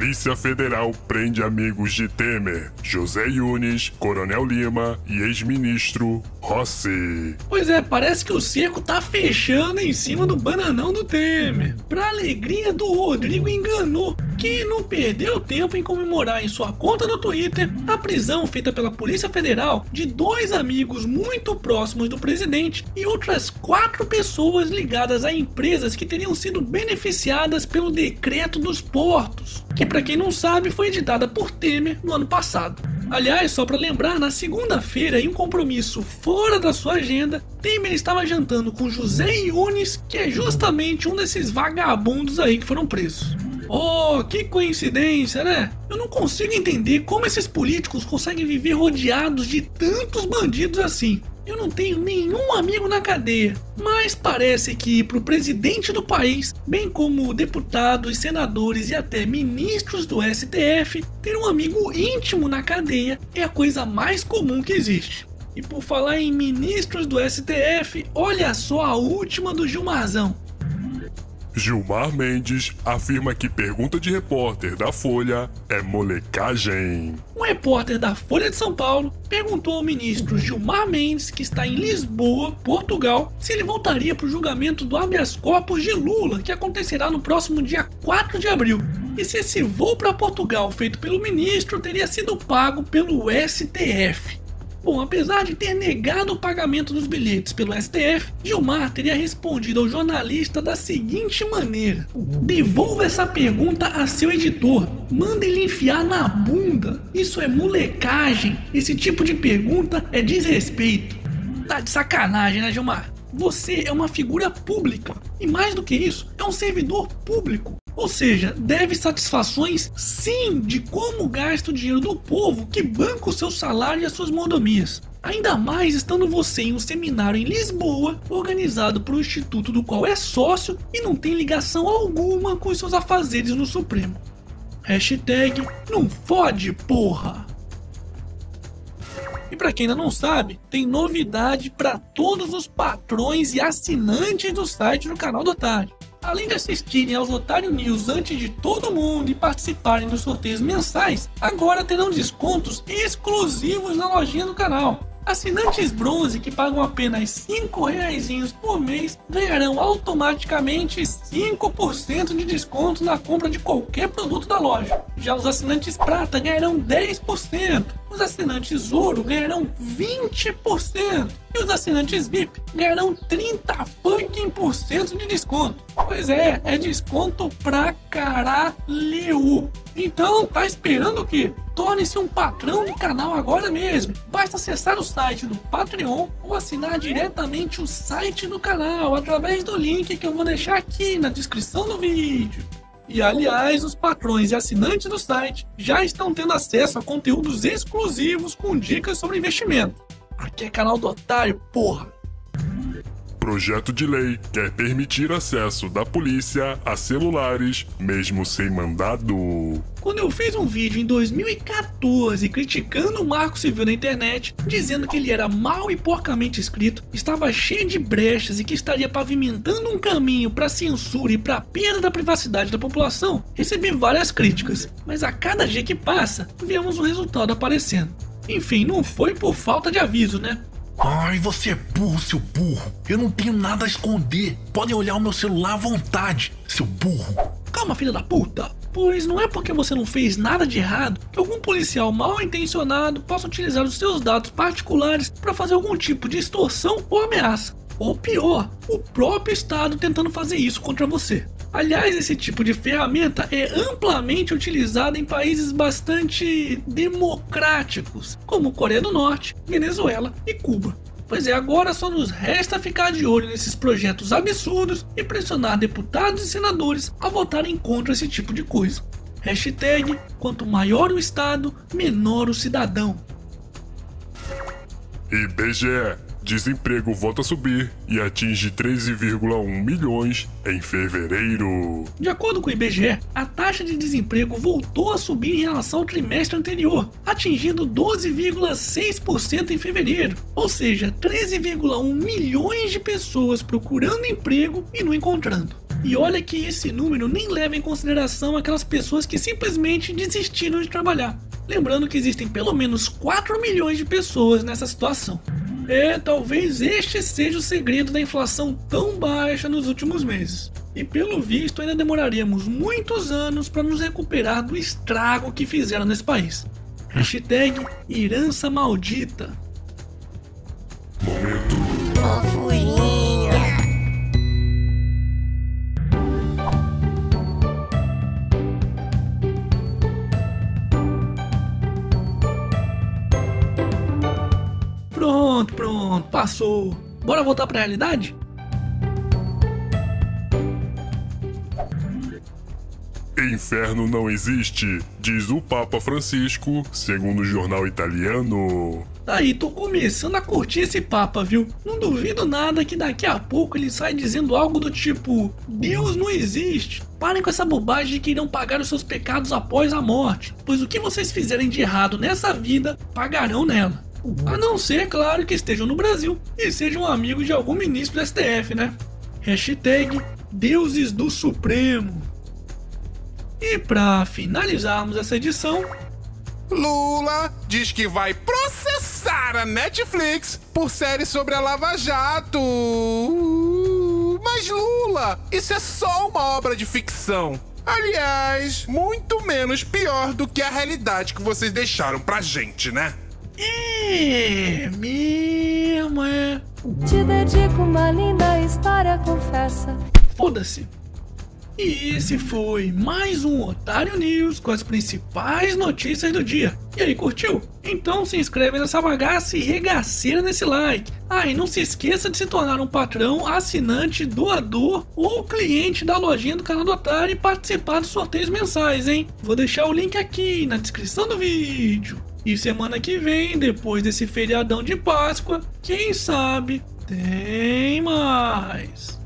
Polícia Federal prende amigos de Temer, José Yunes, Coronel Lima e ex-ministro Rossi. Pois é, parece que o cerco tá fechando em cima do bananão do Temer. Pra alegria do Rodrigo enganou, que não perdeu tempo em comemorar em sua conta no Twitter a prisão feita pela Polícia Federal de dois amigos muito próximos do presidente e outras quatro pessoas ligadas a empresas que teriam sido beneficiadas pelo decreto dos portos que para quem não sabe foi editada por Temer no ano passado. Aliás, só para lembrar, na segunda-feira, em um compromisso fora da sua agenda, Temer estava jantando com José Yunes, que é justamente um desses vagabundos aí que foram presos. Oh, que coincidência, né? Eu não consigo entender como esses políticos conseguem viver rodeados de tantos bandidos assim. Eu não tenho nenhum amigo na cadeia, mas parece que para o presidente do país, bem como deputados, senadores e até ministros do STF, ter um amigo íntimo na cadeia é a coisa mais comum que existe. E por falar em ministros do STF, olha só a última do Gilmarzão. Gilmar Mendes afirma que pergunta de repórter da Folha é molecagem. Um repórter da Folha de São Paulo perguntou ao ministro Gilmar Mendes, que está em Lisboa, Portugal, se ele voltaria para o julgamento do habeas corpus de Lula, que acontecerá no próximo dia 4 de abril. E se esse voo para Portugal feito pelo ministro teria sido pago pelo STF. Bom, apesar de ter negado o pagamento dos bilhetes pelo STF, Gilmar teria respondido ao jornalista da seguinte maneira: Devolva essa pergunta a seu editor, manda ele enfiar na bunda. Isso é molecagem. Esse tipo de pergunta é desrespeito. Tá de sacanagem, né, Gilmar? Você é uma figura pública e mais do que isso, é um servidor público. Ou seja, deve satisfações sim de como gasta o dinheiro do povo que banca o seu salário e as suas mordomias. Ainda mais estando você em um seminário em Lisboa, organizado por um instituto do qual é sócio e não tem ligação alguma com os seus afazeres no Supremo. Hashtag não fode, porra! E para quem ainda não sabe, tem novidade para todos os patrões e assinantes do site do canal do Otário. Além de assistirem aos Otário News antes de todo mundo e participarem dos sorteios mensais, agora terão descontos exclusivos na lojinha do canal. Assinantes bronze que pagam apenas 5 reais por mês ganharão automaticamente 5% de desconto na compra de qualquer produto da loja. Já os assinantes prata ganharão 10%, os assinantes ouro ganharão 20% e os assinantes VIP ganharão 30 fucking por cento de desconto. Pois é, é desconto pra caralho. Então, tá esperando o quê? Torne-se um patrão do canal agora mesmo. Basta acessar o site do Patreon ou assinar diretamente o site do canal através do link que eu vou deixar aqui na descrição do vídeo. E aliás, os patrões e assinantes do site já estão tendo acesso a conteúdos exclusivos com dicas sobre investimento. Aqui é canal do otário, porra! Projeto de lei quer permitir acesso da polícia a celulares, mesmo sem mandado. Quando eu fiz um vídeo em 2014 criticando o marco civil na internet, dizendo que ele era mal e porcamente escrito, estava cheio de brechas e que estaria pavimentando um caminho para censura e para perda da privacidade da população, recebi várias críticas, mas a cada dia que passa, vemos o resultado aparecendo. Enfim, não foi por falta de aviso, né? Ai, você é burro, seu burro. Eu não tenho nada a esconder. Podem olhar o meu celular à vontade, seu burro. Calma, filha da puta. Pois não é porque você não fez nada de errado que algum policial mal intencionado possa utilizar os seus dados particulares para fazer algum tipo de extorsão ou ameaça. Ou pior, o próprio Estado tentando fazer isso contra você. Aliás, esse tipo de ferramenta é amplamente utilizado em países bastante democráticos, como Coreia do Norte, Venezuela e Cuba. Pois é, agora só nos resta ficar de olho nesses projetos absurdos e pressionar deputados e senadores a votarem contra esse tipo de coisa. Hashtag, quanto maior o Estado, menor o cidadão. IBGE Desemprego volta a subir e atinge 13,1 milhões em fevereiro. De acordo com o IBGE, a taxa de desemprego voltou a subir em relação ao trimestre anterior, atingindo 12,6% em fevereiro, ou seja, 13,1 milhões de pessoas procurando emprego e não encontrando. E olha que esse número nem leva em consideração aquelas pessoas que simplesmente desistiram de trabalhar. Lembrando que existem pelo menos 4 milhões de pessoas nessa situação. É, talvez este seja o segredo da inflação tão baixa nos últimos meses. E pelo visto ainda demoraríamos muitos anos para nos recuperar do estrago que fizeram nesse país. Hashtag Herança Maldita. Fofurinha. Pronto, pronto, passou. Bora voltar pra realidade? Inferno não existe, diz o Papa Francisco, segundo o jornal italiano. Tá aí, tô começando a curtir esse papa, viu? Não duvido nada que daqui a pouco ele sai dizendo algo do tipo: Deus não existe. Parem com essa bobagem de que irão pagar os seus pecados após a morte, pois o que vocês fizerem de errado nessa vida, pagarão nela. A não ser, claro, que estejam no Brasil e sejam amigos de algum ministro do STF, né? Hashtag Deuses do Supremo. E para finalizarmos essa edição, Lula diz que vai processar a Netflix por série sobre a Lava Jato. Mas Lula, isso é só uma obra de ficção. Aliás, muito menos pior do que a realidade que vocês deixaram pra gente, né? É mesmo, é. Te dedico uma linda história, confessa. Foda-se. E esse foi mais um Otário News com as principais notícias do dia. E aí, curtiu? Então se inscreve nessa bagaça e regaceira nesse like. Ah, e não se esqueça de se tornar um patrão, assinante, doador ou cliente da lojinha do canal do Otário e participar dos sorteios mensais, hein? Vou deixar o link aqui na descrição do vídeo. E semana que vem, depois desse feriadão de Páscoa, quem sabe tem mais.